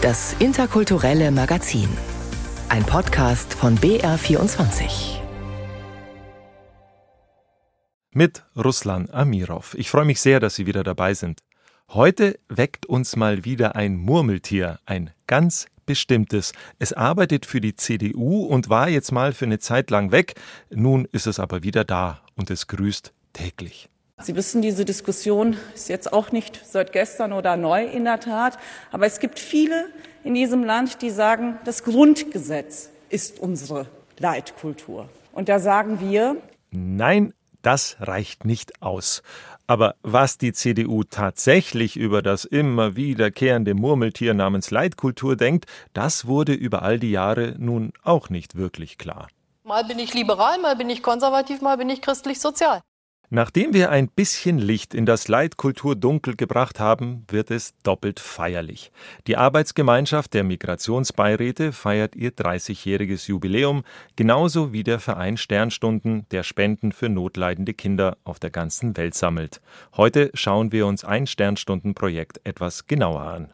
Das interkulturelle Magazin. Ein Podcast von BR24. Mit Ruslan Amirov. Ich freue mich sehr, dass Sie wieder dabei sind. Heute weckt uns mal wieder ein Murmeltier, ein ganz bestimmtes. Es arbeitet für die CDU und war jetzt mal für eine Zeit lang weg. Nun ist es aber wieder da und es grüßt täglich. Sie wissen, diese Diskussion ist jetzt auch nicht seit gestern oder neu in der Tat. Aber es gibt viele in diesem Land, die sagen, das Grundgesetz ist unsere Leitkultur. Und da sagen wir, Nein, das reicht nicht aus. Aber was die CDU tatsächlich über das immer wiederkehrende Murmeltier namens Leitkultur denkt, das wurde über all die Jahre nun auch nicht wirklich klar. Mal bin ich liberal, mal bin ich konservativ, mal bin ich christlich-sozial. Nachdem wir ein bisschen Licht in das Leitkulturdunkel gebracht haben, wird es doppelt feierlich. Die Arbeitsgemeinschaft der Migrationsbeiräte feiert ihr 30-jähriges Jubiläum, genauso wie der Verein Sternstunden, der Spenden für notleidende Kinder auf der ganzen Welt sammelt. Heute schauen wir uns ein Sternstundenprojekt etwas genauer an.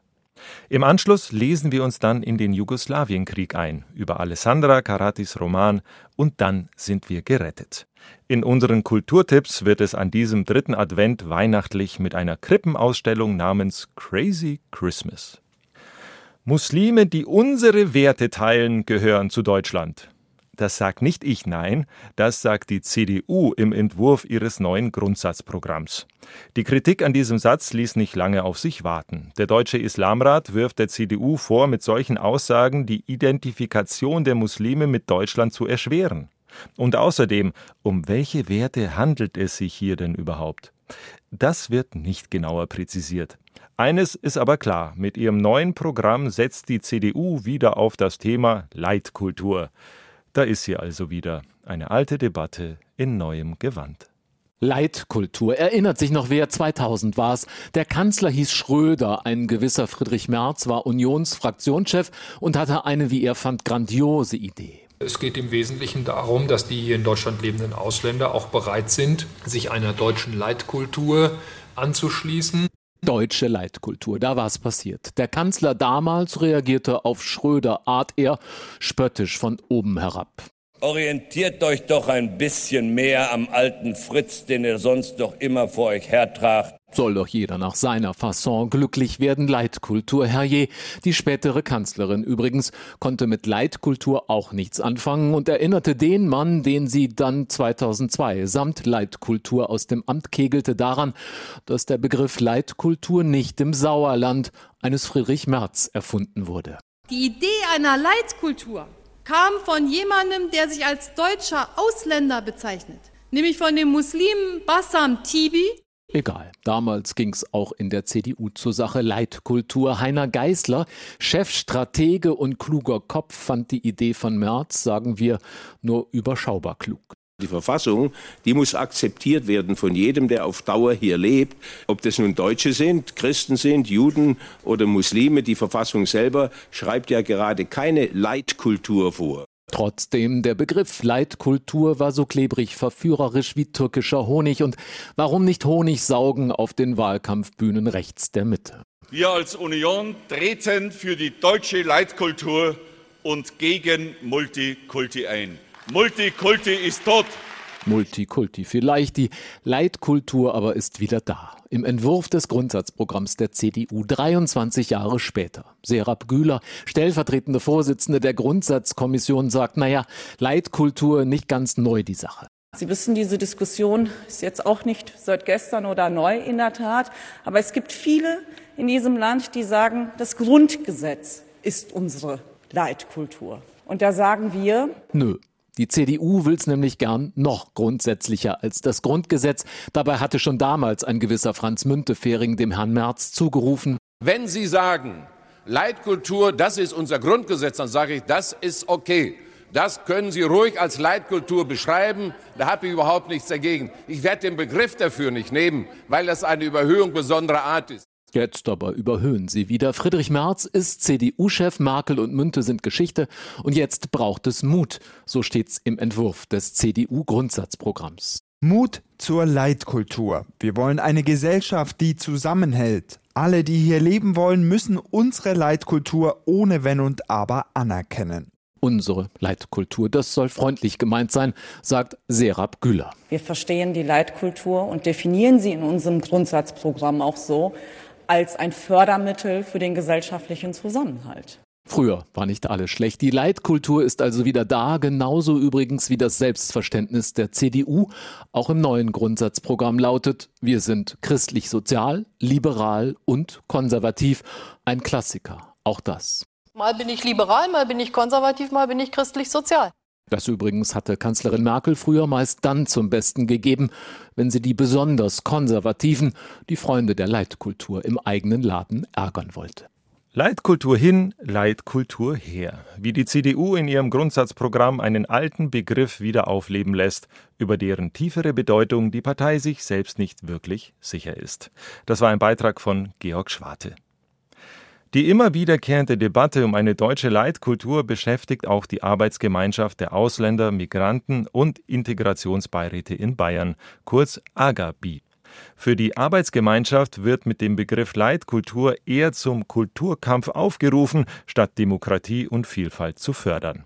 Im Anschluss lesen wir uns dann in den Jugoslawienkrieg ein, über Alessandra Karatis Roman Und dann sind wir gerettet. In unseren Kulturtipps wird es an diesem dritten Advent weihnachtlich mit einer Krippenausstellung namens Crazy Christmas. Muslime, die unsere Werte teilen, gehören zu Deutschland. Das sagt nicht ich, nein, das sagt die CDU im Entwurf ihres neuen Grundsatzprogramms. Die Kritik an diesem Satz ließ nicht lange auf sich warten. Der Deutsche Islamrat wirft der CDU vor, mit solchen Aussagen die Identifikation der Muslime mit Deutschland zu erschweren. Und außerdem, um welche Werte handelt es sich hier denn überhaupt? Das wird nicht genauer präzisiert. Eines ist aber klar, mit ihrem neuen Programm setzt die CDU wieder auf das Thema Leitkultur. Da ist sie also wieder, eine alte Debatte in neuem Gewand. Leitkultur. Erinnert sich noch wer? 2000 war es. Der Kanzler hieß Schröder. Ein gewisser Friedrich Merz war Unionsfraktionschef und hatte eine, wie er fand, grandiose Idee. Es geht im Wesentlichen darum, dass die hier in Deutschland lebenden Ausländer auch bereit sind, sich einer deutschen Leitkultur anzuschließen. Deutsche Leitkultur, da war es passiert. Der Kanzler damals reagierte auf Schröder Art eher spöttisch von oben herab. Orientiert euch doch ein bisschen mehr am alten Fritz, den ihr sonst doch immer vor euch hertragt. Soll doch jeder nach seiner Fasson glücklich werden. Leitkultur, Herrje. Die spätere Kanzlerin übrigens konnte mit Leitkultur auch nichts anfangen und erinnerte den Mann, den sie dann 2002 samt Leitkultur aus dem Amt kegelte, daran, dass der Begriff Leitkultur nicht im Sauerland eines Friedrich Merz erfunden wurde. Die Idee einer Leitkultur kam von jemandem, der sich als deutscher Ausländer bezeichnet, nämlich von dem Muslimen Bassam Tibi. Egal, damals ging's auch in der CDU zur Sache Leitkultur. Heiner Geißler, Chefstratege und kluger Kopf, fand die Idee von Merz, sagen wir, nur überschaubar klug. Die Verfassung, die muss akzeptiert werden von jedem, der auf Dauer hier lebt. Ob das nun Deutsche sind, Christen sind, Juden oder Muslime. Die Verfassung selber schreibt ja gerade keine Leitkultur vor. Trotzdem, der Begriff Leitkultur war so klebrig verführerisch wie türkischer Honig. Und warum nicht Honig saugen auf den Wahlkampfbühnen rechts der Mitte? Wir als Union treten für die deutsche Leitkultur und gegen Multikulti ein. Multikulti ist tot. Multikulti vielleicht, die Leitkultur aber ist wieder da. Im Entwurf des Grundsatzprogramms der CDU 23 Jahre später. Serap Güler, stellvertretende Vorsitzende der Grundsatzkommission, sagt, naja, Leitkultur nicht ganz neu die Sache. Sie wissen, diese Diskussion ist jetzt auch nicht seit gestern oder neu in der Tat. Aber es gibt viele in diesem Land, die sagen, das Grundgesetz ist unsere Leitkultur. Und da sagen wir, Nö, die CDU will's nämlich gern noch grundsätzlicher als das Grundgesetz. Dabei hatte schon damals ein gewisser Franz Müntefering dem Herrn Merz zugerufen. Wenn Sie sagen, Leitkultur, das ist unser Grundgesetz, dann sage ich, das ist okay. Das können Sie ruhig als Leitkultur beschreiben. Da habe ich überhaupt nichts dagegen. Ich werde den Begriff dafür nicht nehmen, weil das eine Überhöhung besonderer Art ist. Jetzt aber überhöhen sie wieder. Friedrich Merz ist CDU-Chef, Merkel und Münte sind Geschichte. Und jetzt braucht es Mut. So steht's im Entwurf des CDU-Grundsatzprogramms. Mut zur Leitkultur. Wir wollen eine Gesellschaft, die zusammenhält. Alle, die hier leben wollen, müssen unsere Leitkultur ohne Wenn und Aber anerkennen. Unsere Leitkultur, das soll freundlich gemeint sein, sagt Serap Güller. Wir verstehen die Leitkultur und definieren sie in unserem Grundsatzprogramm auch so als ein Fördermittel für den gesellschaftlichen Zusammenhalt. Früher war nicht alles schlecht. Die Leitkultur ist also wieder da, genauso übrigens wie das Selbstverständnis der CDU. Auch im neuen Grundsatzprogramm lautet, wir sind christlich-sozial, liberal und konservativ. Ein Klassiker, auch das. Mal bin ich liberal, mal bin ich konservativ, mal bin ich christlich-sozial. Das übrigens hatte Kanzlerin Merkel früher meist dann zum Besten gegeben, wenn sie die besonders konservativen, die Freunde der Leitkultur im eigenen Laden ärgern wollte. Leitkultur hin, Leitkultur her. Wie die CDU in ihrem Grundsatzprogramm einen alten Begriff wieder aufleben lässt, über deren tiefere Bedeutung die Partei sich selbst nicht wirklich sicher ist. Das war ein Beitrag von Georg Schwarte. Die immer wiederkehrende Debatte um eine deutsche Leitkultur beschäftigt auch die Arbeitsgemeinschaft der Ausländer, Migranten und Integrationsbeiräte in Bayern, kurz AGABI. Für die Arbeitsgemeinschaft wird mit dem Begriff Leitkultur eher zum Kulturkampf aufgerufen, statt Demokratie und Vielfalt zu fördern.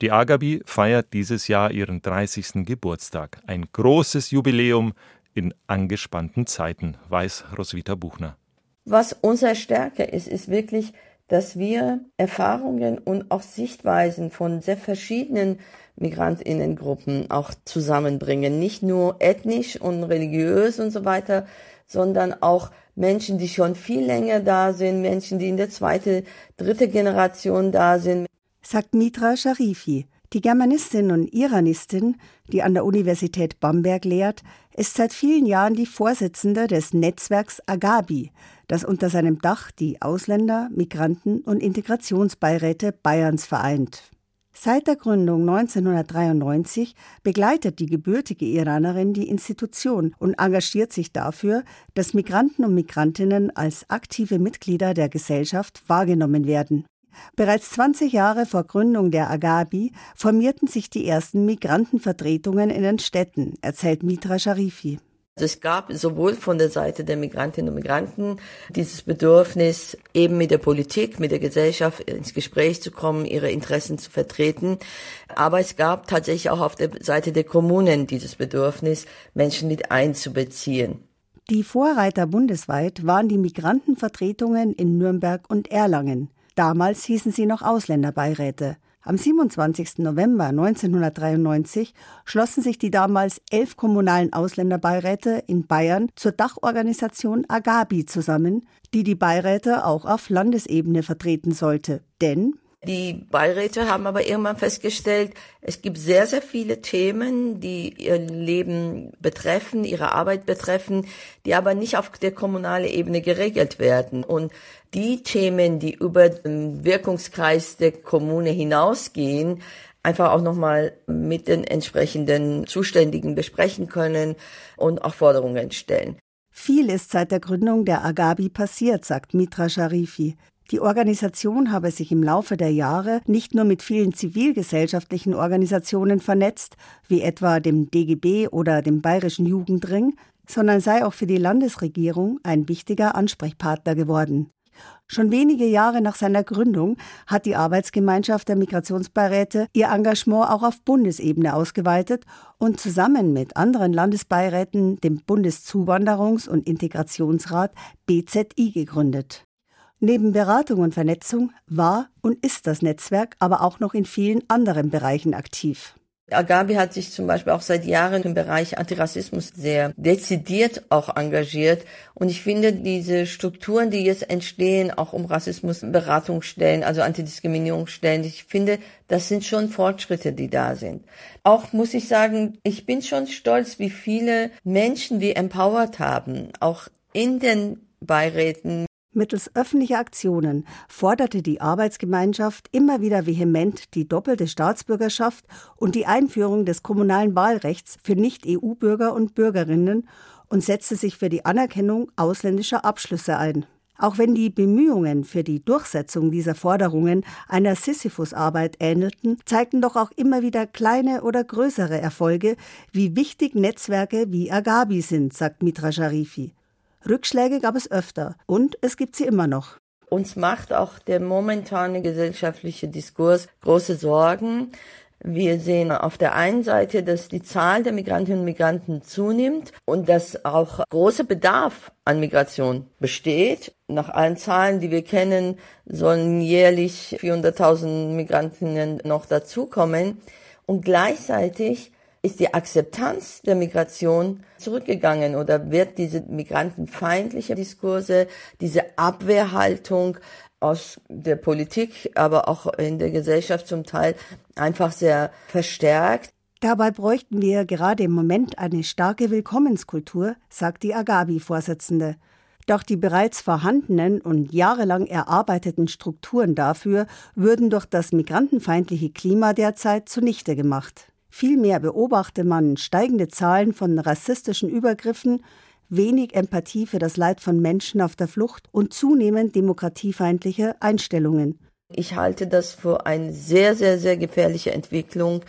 Die Agabi feiert dieses Jahr ihren 30. Geburtstag. Ein großes Jubiläum in angespannten Zeiten, weiß Roswitha Buchner. Was unsere Stärke ist, ist wirklich, dass wir Erfahrungen und auch Sichtweisen von sehr verschiedenen Migrantinnengruppen auch zusammenbringen. Nicht nur ethnisch und religiös und so weiter, sondern auch Menschen, die schon viel länger da sind, Menschen, die in der zweiten, dritte Generation da sind. Sagt Mitra Sharifi. Die Germanistin und Iranistin, die an der Universität Bamberg lehrt, ist seit vielen Jahren die Vorsitzende des Netzwerks Agabi, das unter seinem Dach die Ausländer, Migranten und Integrationsbeiräte Bayerns vereint. Seit der Gründung 1993 begleitet die gebürtige Iranerin die Institution und engagiert sich dafür, dass Migranten und Migrantinnen als aktive Mitglieder der Gesellschaft wahrgenommen werden. Bereits 20 Jahre vor Gründung der Agabi formierten sich die ersten Migrantenvertretungen in den Städten, erzählt Mitra Sharifi. Es gab sowohl von der Seite der Migrantinnen und Migranten dieses Bedürfnis, eben mit der Politik, mit der Gesellschaft ins Gespräch zu kommen, ihre Interessen zu vertreten. Aber es gab tatsächlich auch auf der Seite der Kommunen dieses Bedürfnis, Menschen mit einzubeziehen. Die Vorreiter bundesweit waren die Migrantenvertretungen in Nürnberg und Erlangen. Damals hießen sie noch Ausländerbeiräte. Am 27. November 1993 schlossen sich die damals elf kommunalen Ausländerbeiräte in Bayern zur Dachorganisation Agabi zusammen, die die Beiräte auch auf Landesebene vertreten sollte. Denn die Beiräte haben aber irgendwann festgestellt, es gibt sehr, sehr viele Themen, die ihr Leben betreffen, ihre Arbeit betreffen, die aber nicht auf der kommunalen Ebene geregelt werden. Und die Themen, die über den Wirkungskreis der Kommune hinausgehen, einfach auch nochmal mit den entsprechenden Zuständigen besprechen können und auch Forderungen stellen. Viel ist seit der Gründung der Agabi passiert, sagt Mitra Sharifi. Die Organisation habe sich im Laufe der Jahre nicht nur mit vielen zivilgesellschaftlichen Organisationen vernetzt, wie etwa dem DGB oder dem Bayerischen Jugendring, sondern sei auch für die Landesregierung ein wichtiger Ansprechpartner geworden. Schon wenige Jahre nach seiner Gründung hat die Arbeitsgemeinschaft der Migrationsbeiräte ihr Engagement auch auf Bundesebene ausgeweitet und zusammen mit anderen Landesbeiräten dem Bundeszuwanderungs- und Integrationsrat BZI gegründet. Neben Beratung und Vernetzung war und ist das Netzwerk aber auch noch in vielen anderen Bereichen aktiv. Agabi hat sich zum Beispiel auch seit Jahren im Bereich Antirassismus sehr dezidiert auch engagiert. Und ich finde, diese Strukturen, die jetzt entstehen, auch um Rassismus, Beratungsstellen, also Antidiskriminierungsstellen, ich finde, das sind schon Fortschritte, die da sind. Auch muss ich sagen, ich bin schon stolz, wie viele Menschen wir empowered haben, auch in den Beiräten, Mittels öffentlicher Aktionen forderte die Arbeitsgemeinschaft immer wieder vehement die doppelte Staatsbürgerschaft und die Einführung des kommunalen Wahlrechts für Nicht-EU-Bürger und Bürgerinnen und setzte sich für die Anerkennung ausländischer Abschlüsse ein. Auch wenn die Bemühungen für die Durchsetzung dieser Forderungen einer Sisyphus-Arbeit ähnelten, zeigten doch auch immer wieder kleine oder größere Erfolge, wie wichtig Netzwerke wie Agabi sind, sagt Mitra Sharifi. Rückschläge gab es öfter und es gibt sie immer noch. Uns macht auch der momentane gesellschaftliche Diskurs große Sorgen. Wir sehen auf der einen Seite, dass die Zahl der Migrantinnen und Migranten zunimmt und dass auch großer Bedarf an Migration besteht. Nach allen Zahlen, die wir kennen, sollen jährlich 400.000 Migrantinnen noch dazukommen. Und gleichzeitig ist die Akzeptanz der Migration zurückgegangen oder wird diese migrantenfeindliche Diskurse, diese Abwehrhaltung aus der Politik, aber auch in der Gesellschaft zum Teil einfach sehr verstärkt. Dabei bräuchten wir gerade im Moment eine starke Willkommenskultur, sagt die Agabi-Vorsitzende. Doch die bereits vorhandenen und jahrelang erarbeiteten Strukturen dafür würden durch das migrantenfeindliche Klima derzeit zunichte gemacht. Vielmehr beobachte man steigende Zahlen von rassistischen Übergriffen, wenig Empathie für das Leid von Menschen auf der Flucht und zunehmend demokratiefeindliche Einstellungen. Ich halte das für eine sehr, sehr, sehr gefährliche Entwicklung,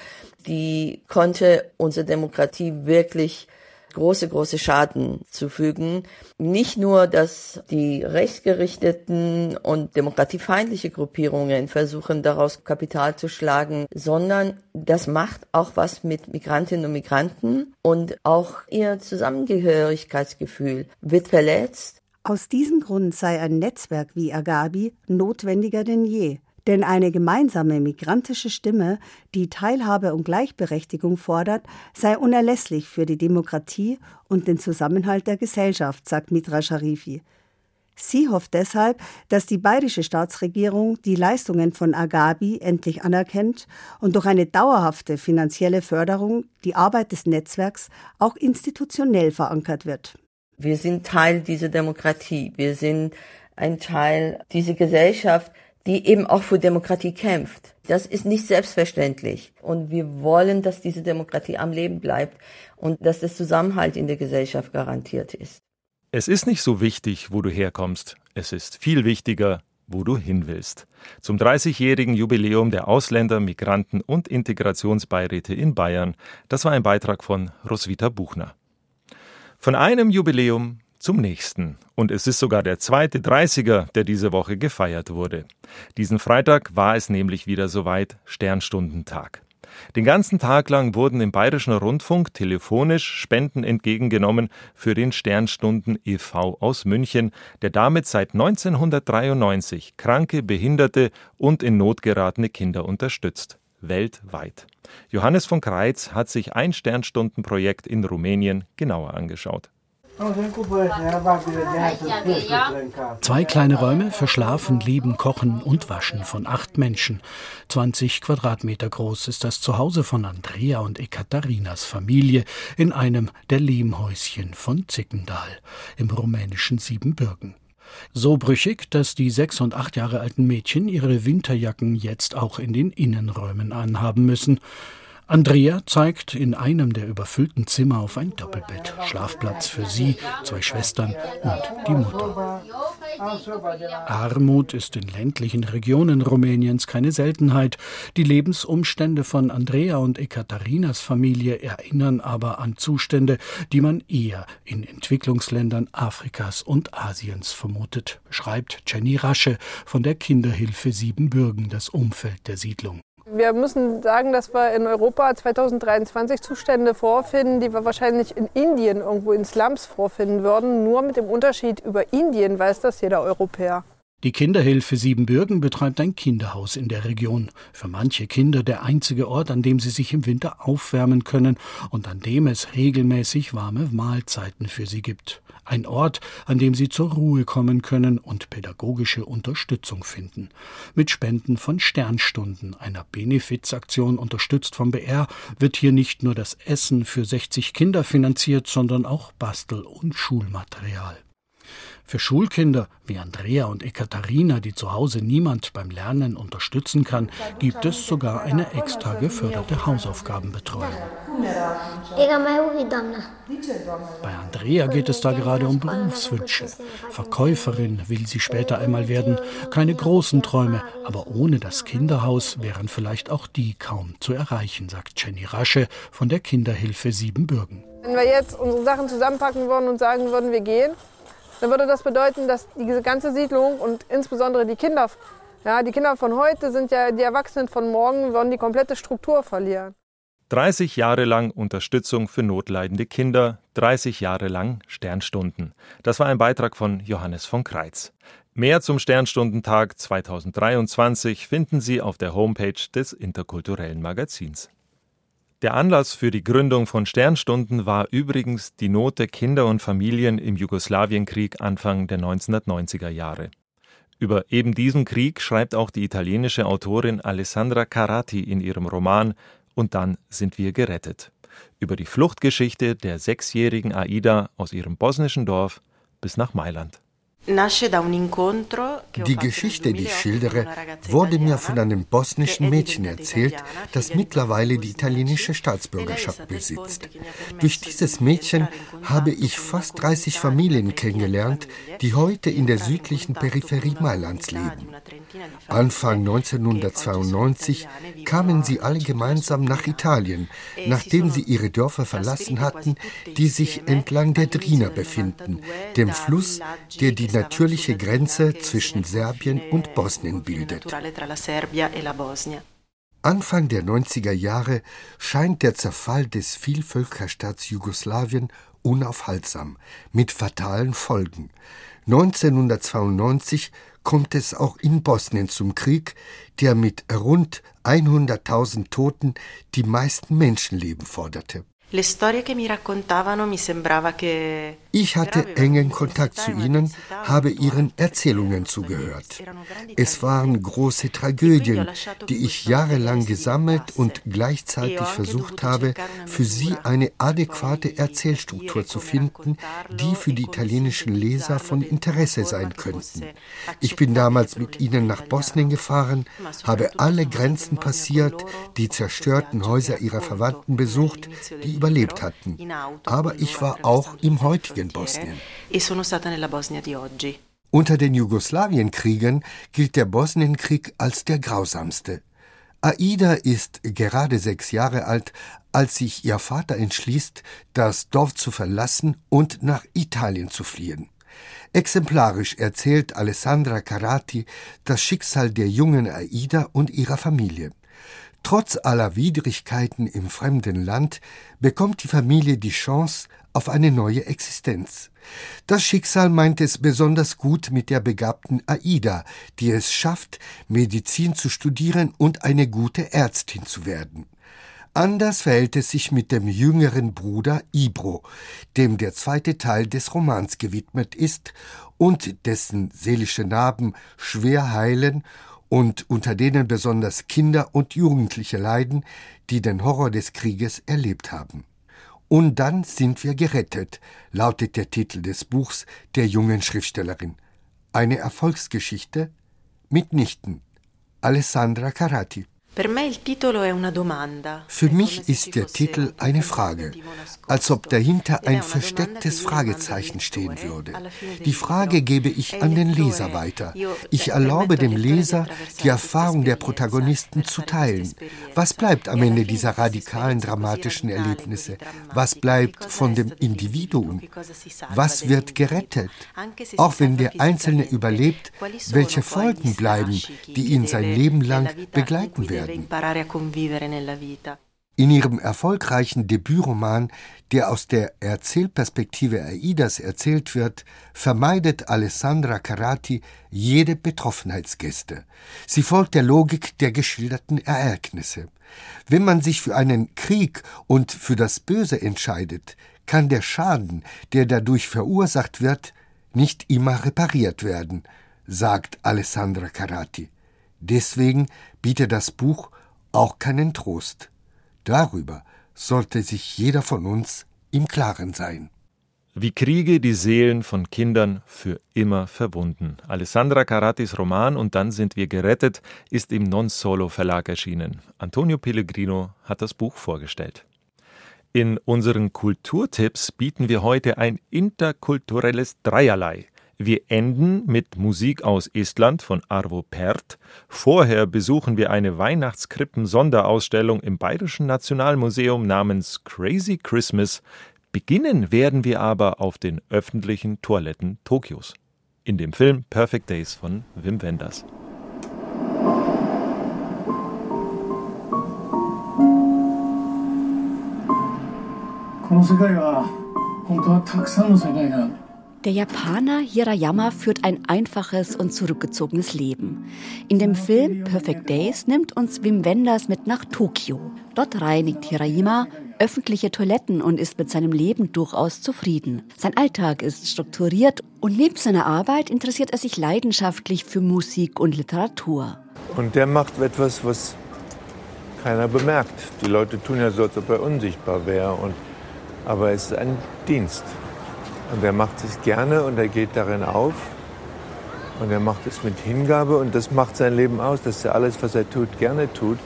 die konnte unsere Demokratie wirklich große, große Schaden zufügen. Nicht nur, dass die rechtsgerichteten und demokratiefeindliche Gruppierungen versuchen, daraus Kapital zu schlagen, sondern das macht auch was mit Migrantinnen und Migranten und auch ihr Zusammengehörigkeitsgefühl wird verletzt. Aus diesem Grund sei ein Netzwerk wie Agabi notwendiger denn je. Denn eine gemeinsame migrantische Stimme, die Teilhabe und Gleichberechtigung fordert, sei unerlässlich für die Demokratie und den Zusammenhalt der Gesellschaft, sagt Mitra Sharifi. Sie hofft deshalb, dass die bayerische Staatsregierung die Leistungen von Agabi endlich anerkennt und durch eine dauerhafte finanzielle Förderung die Arbeit des Netzwerks auch institutionell verankert wird. Wir sind Teil dieser Demokratie. Wir sind ein Teil dieser Gesellschaft, die eben auch für Demokratie kämpft. Das ist nicht selbstverständlich. Und wir wollen, dass diese Demokratie am Leben bleibt und dass der Zusammenhalt in der Gesellschaft garantiert ist. Es ist nicht so wichtig, wo du herkommst. Es ist viel wichtiger, wo du hin willst. Zum 30-jährigen Jubiläum der Ausländer, Migranten und Integrationsbeiräte in Bayern. Das war ein Beitrag von Roswitha Buchner. Von einem Jubiläum zum nächsten. Und es ist sogar der zweite 30er, der diese Woche gefeiert wurde. Diesen Freitag war es nämlich wieder soweit Sternstundentag. Den ganzen Tag lang wurden im Bayerischen Rundfunk telefonisch Spenden entgegengenommen für den Sternstunden e.V. aus München, der damit seit 1993 kranke, behinderte und in Not geratene Kinder unterstützt. Weltweit. Johannes von Kreitz hat sich ein Sternstundenprojekt in Rumänien genauer angeschaut. Zwei kleine Räume für Schlafen, Lieben, Kochen und Waschen von acht Menschen. 20 Quadratmeter groß ist das Zuhause von Andrea und Ekaterinas Familie in einem der Lehmhäuschen von Zickendal im rumänischen Siebenbürgen. So brüchig, dass die sechs und acht Jahre alten Mädchen ihre Winterjacken jetzt auch in den Innenräumen anhaben müssen. Andrea zeigt in einem der überfüllten Zimmer auf ein Doppelbett. Schlafplatz für sie, zwei Schwestern und die Mutter. Armut ist in ländlichen Regionen Rumäniens keine Seltenheit. Die Lebensumstände von Andrea und Ekaterinas Familie erinnern aber an Zustände, die man eher in Entwicklungsländern Afrikas und Asiens vermutet, schreibt Jenny Rasche von der Kinderhilfe Siebenbürgen das Umfeld der Siedlung. Wir müssen sagen, dass wir in Europa 2023 Zustände vorfinden, die wir wahrscheinlich in Indien irgendwo in Slums vorfinden würden. Nur mit dem Unterschied über Indien weiß das jeder Europäer. Die Kinderhilfe Siebenbürgen betreibt ein Kinderhaus in der Region. Für manche Kinder der einzige Ort, an dem sie sich im Winter aufwärmen können und an dem es regelmäßig warme Mahlzeiten für sie gibt. Ein Ort, an dem sie zur Ruhe kommen können und pädagogische Unterstützung finden. Mit Spenden von Sternstunden, einer Benefizaktion unterstützt vom BR, wird hier nicht nur das Essen für 60 Kinder finanziert, sondern auch Bastel- und Schulmaterial. Für Schulkinder wie Andrea und Ekaterina, die zu Hause niemand beim Lernen unterstützen kann, gibt es sogar eine extra geförderte Hausaufgabenbetreuung. Bei Andrea geht es da gerade um Berufswünsche. Verkäuferin will sie später einmal werden. Keine großen Träume, aber ohne das Kinderhaus wären vielleicht auch die kaum zu erreichen, sagt Jenny Rasche von der Kinderhilfe Siebenbürgen. Wenn wir jetzt unsere Sachen zusammenpacken würden und sagen würden, wir gehen, dann würde das bedeuten, dass diese ganze Siedlung und insbesondere die Kinder, ja, die Kinder von heute sind ja die Erwachsenen von morgen, würden die komplette Struktur verlieren. 30 Jahre lang Unterstützung für notleidende Kinder, 30 Jahre lang Sternstunden. Das war ein Beitrag von Johannes von Kreitz. Mehr zum Sternstundentag 2023 finden Sie auf der Homepage des interkulturellen Magazins. Der Anlass für die Gründung von Sternstunden war übrigens die Not der Kinder und Familien im Jugoslawienkrieg Anfang der 1990er Jahre. Über eben diesen Krieg schreibt auch die italienische Autorin Alessandra Carati in ihrem Roman Und dann sind wir gerettet. Über die Fluchtgeschichte der sechsjährigen Aida aus ihrem bosnischen Dorf bis nach Mailand. Die Geschichte, die ich schildere, wurde mir von einem bosnischen Mädchen erzählt, das mittlerweile die italienische Staatsbürgerschaft besitzt. Durch dieses Mädchen habe ich fast 30 Familien kennengelernt, die heute in der südlichen Peripherie Mailands leben. Anfang 1992 kamen sie alle gemeinsam nach Italien, nachdem sie ihre Dörfer verlassen hatten, die sich entlang der Drina befinden, dem Fluss, der die natürliche Grenze zwischen Serbien und Bosnien bildet. Anfang der 90er Jahre scheint der Zerfall des Vielvölkerstaats Jugoslawien unaufhaltsam, mit fatalen Folgen. 1992 kommt es auch in Bosnien zum Krieg, der mit rund 100.000 Toten die meisten Menschenleben forderte. Ich hatte engen Kontakt zu ihnen, habe ihren Erzählungen zugehört. Es waren große Tragödien, die ich jahrelang gesammelt und gleichzeitig versucht habe, für sie eine adäquate Erzählstruktur zu finden, die für die italienischen Leser von Interesse sein könnten. Ich bin damals mit ihnen nach Bosnien gefahren, habe alle Grenzen passiert, die zerstörten Häuser ihrer Verwandten besucht, die überlebt hatten. Aber ich war auch im heutigen Bosnien. Unter den Jugoslawienkriegen gilt der Bosnienkrieg als der grausamste. Aida ist gerade sechs Jahre alt, als sich ihr Vater entschließt, das Dorf zu verlassen und nach Italien zu fliehen. Exemplarisch erzählt Alessandra Carati das Schicksal der jungen Aida und ihrer Familie. Trotz aller Widrigkeiten im fremden Land bekommt die Familie die Chance auf eine neue Existenz. Das Schicksal meint es besonders gut mit der begabten Aida, die es schafft, Medizin zu studieren und eine gute Ärztin zu werden. Anders verhält es sich mit dem jüngeren Bruder Ibro, dem der zweite Teil des Romans gewidmet ist und dessen seelische Narben schwer heilen und unter denen besonders Kinder und Jugendliche leiden, die den Horror des Krieges erlebt haben. Und dann sind wir gerettet, lautet der Titel des Buchs der jungen Schriftstellerin. Eine Erfolgsgeschichte? Mitnichten. Alessandra Carati. Für mich ist der Titel eine Frage, als ob dahinter ein verstecktes Fragezeichen stehen würde. Die Frage gebe ich an den Leser weiter. Ich erlaube dem Leser, die Erfahrung der Protagonisten zu teilen. Was bleibt am Ende dieser radikalen, dramatischen Erlebnisse? Was bleibt von dem Individuum? Was wird gerettet? Auch wenn der Einzelne überlebt, welche Folgen bleiben, die ihn sein Leben lang begleiten werden? Werden. In ihrem erfolgreichen Debütroman, der aus der Erzählperspektive Aidas erzählt wird, vermeidet Alessandra Carati jede Betroffenheitsgäste. Sie folgt der Logik der geschilderten Ereignisse. Wenn man sich für einen Krieg und für das Böse entscheidet, kann der Schaden, der dadurch verursacht wird, nicht immer repariert werden, sagt Alessandra Carati. Deswegen bietet das Buch auch keinen Trost. Darüber sollte sich jeder von uns im Klaren sein. Wie Kriege die Seelen von Kindern für immer verwunden. Alessandra Caratis Roman Und dann sind wir gerettet ist im Non Solo Verlag erschienen. Antonio Pellegrino hat das Buch vorgestellt. In unseren Kulturtipps bieten wir heute ein interkulturelles Dreierlei. Wir enden mit Musik aus Estland von Arvo Pärt. Vorher besuchen wir eine Weihnachtskrippen-Sonderausstellung im Bayerischen Nationalmuseum namens Crazy Christmas Beginnen werden wir aber auf den öffentlichen Toiletten Tokios. In dem Film Perfect Days von Wim Wenders. この世界は本当はたくさんの世界がある Der Japaner Hirayama führt ein einfaches und zurückgezogenes Leben. In dem Film Perfect Days nimmt uns Wim Wenders mit nach Tokio. Dort reinigt Hirayama öffentliche Toiletten und ist mit seinem Leben durchaus zufrieden. Sein Alltag ist strukturiert und neben seiner Arbeit interessiert er sich leidenschaftlich für Musik und Literatur. Und der macht etwas, was keiner bemerkt. Die Leute tun ja so, als ob er unsichtbar wäre. Und, aber es ist ein Dienst. Und er macht es gerne und er geht darin auf. Und er macht es mit Hingabe und das macht sein Leben aus, dass er alles, was er tut, gerne tut.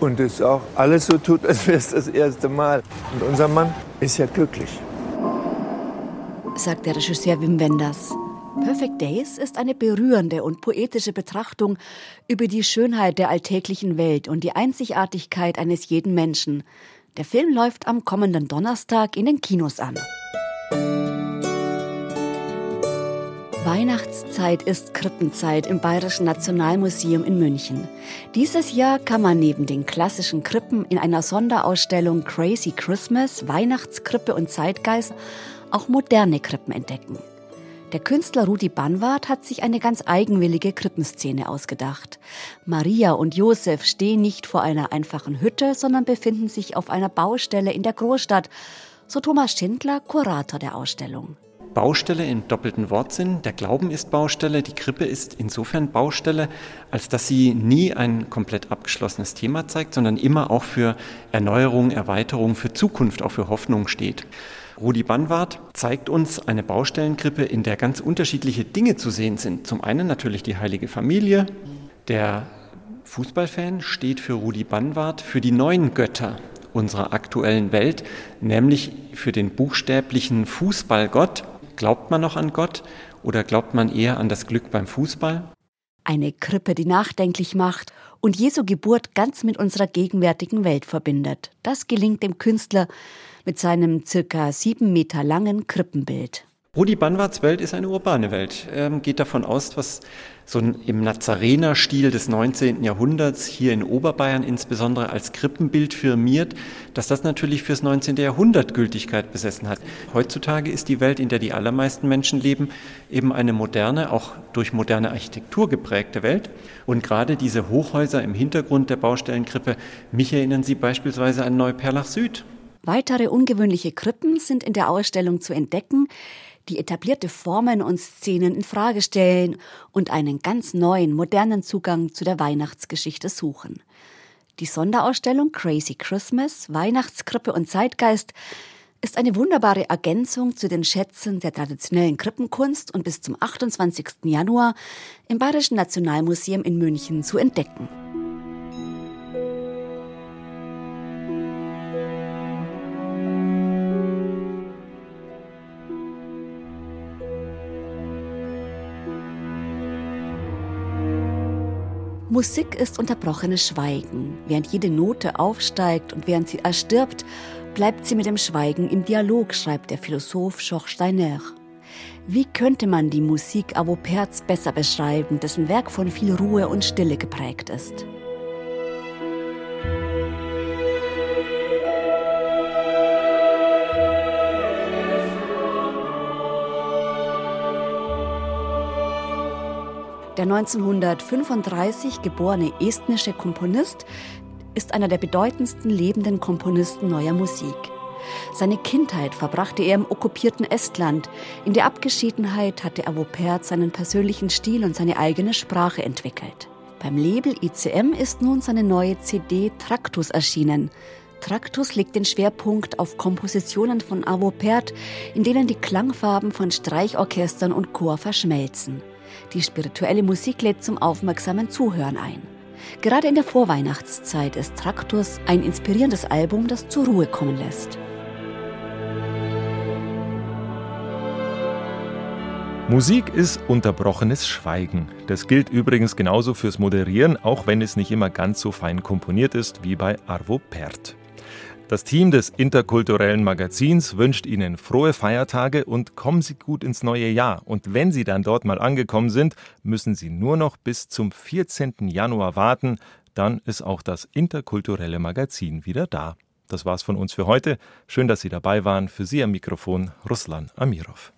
Und es auch alles so tut, als wäre es das erste Mal. Und unser Mann ist ja glücklich. Sagt der Regisseur Wim Wenders. Perfect Days ist eine berührende und poetische Betrachtung über die Schönheit der alltäglichen Welt und die Einzigartigkeit eines jeden Menschen. Der Film läuft am kommenden Donnerstag in den Kinos an. Weihnachtszeit ist Krippenzeit im Bayerischen Nationalmuseum in München. Dieses Jahr kann man neben den klassischen Krippen in einer Sonderausstellung Crazy Christmas, Weihnachtskrippe und Zeitgeist auch moderne Krippen entdecken. Der Künstler Rudi Banwart hat sich eine ganz eigenwillige Krippenszene ausgedacht. Maria und Josef stehen nicht vor einer einfachen Hütte, sondern befinden sich auf einer Baustelle in der Großstadt, so Thomas Schindler, Kurator der Ausstellung. Baustelle im doppelten Wortsinn. Der Glauben ist Baustelle, die Krippe ist insofern Baustelle, als dass sie nie ein komplett abgeschlossenes Thema zeigt, sondern immer auch für Erneuerung, Erweiterung, für Zukunft, auch für Hoffnung steht. Rudi Banwart zeigt uns eine Baustellenkrippe, in der ganz unterschiedliche Dinge zu sehen sind. Zum einen natürlich die heilige Familie. Der Fußballfan steht für Rudi Banwart für die neuen Götter unserer aktuellen Welt, nämlich für den buchstäblichen Fußballgott, Glaubt man noch an Gott oder glaubt man eher an das Glück beim Fußball? Eine Krippe, die nachdenklich macht und Jesu Geburt ganz mit unserer gegenwärtigen Welt verbindet. Das gelingt dem Künstler mit seinem circa sieben Meter langen Krippenbild. Rudi Banwarts Welt ist eine urbane Welt. Er geht davon aus, was so im Nazarener-Stil des 19. Jahrhunderts hier in Oberbayern insbesondere als Krippenbild firmiert, dass das natürlich fürs 19. Jahrhundert Gültigkeit besessen hat. Heutzutage ist die Welt, in der die allermeisten Menschen leben, eben eine moderne, auch durch moderne Architektur geprägte Welt. Und gerade diese Hochhäuser im Hintergrund der Baustellenkrippe, mich erinnern sie beispielsweise an Neuperlach Süd. Weitere ungewöhnliche Krippen sind in der Ausstellung zu entdecken, die etablierte Formen und Szenen in Frage stellen und einen ganz neuen, modernen Zugang zu der Weihnachtsgeschichte suchen. Die Sonderausstellung Crazy Christmas, Weihnachtskrippe und Zeitgeist ist eine wunderbare Ergänzung zu den Schätzen der traditionellen Krippenkunst und bis zum 28. Januar im Bayerischen Nationalmuseum in München zu entdecken. Musik ist unterbrochenes Schweigen. Während jede Note aufsteigt und während sie erstirbt, bleibt sie mit dem Schweigen im Dialog, schreibt der Philosoph Georges Steiner. Wie könnte man die Musik Avo Perz besser beschreiben, dessen Werk von viel Ruhe und Stille geprägt ist? Der 1935 geborene estnische Komponist ist einer der bedeutendsten lebenden Komponisten neuer Musik. Seine Kindheit verbrachte er im okkupierten Estland. In der Abgeschiedenheit hatte Avopert seinen persönlichen Stil und seine eigene Sprache entwickelt. Beim Label ICM ist nun seine neue CD Traktus erschienen. Traktus legt den Schwerpunkt auf Kompositionen von Avopert, in denen die Klangfarben von Streichorchestern und Chor verschmelzen. Die spirituelle Musik lädt zum aufmerksamen Zuhören ein. Gerade in der Vorweihnachtszeit ist Traktus ein inspirierendes Album, das zur Ruhe kommen lässt. Musik ist unterbrochenes Schweigen. Das gilt übrigens genauso fürs Moderieren, auch wenn es nicht immer ganz so fein komponiert ist wie bei Arvo Pärt. Das Team des interkulturellen Magazins wünscht Ihnen frohe Feiertage und kommen Sie gut ins neue Jahr. Und wenn Sie dann dort mal angekommen sind, müssen Sie nur noch bis zum 14. Januar warten. Dann ist auch das interkulturelle Magazin wieder da. Das war's von uns für heute. Schön, dass Sie dabei waren. Für Sie am Mikrofon Ruslan Amirov.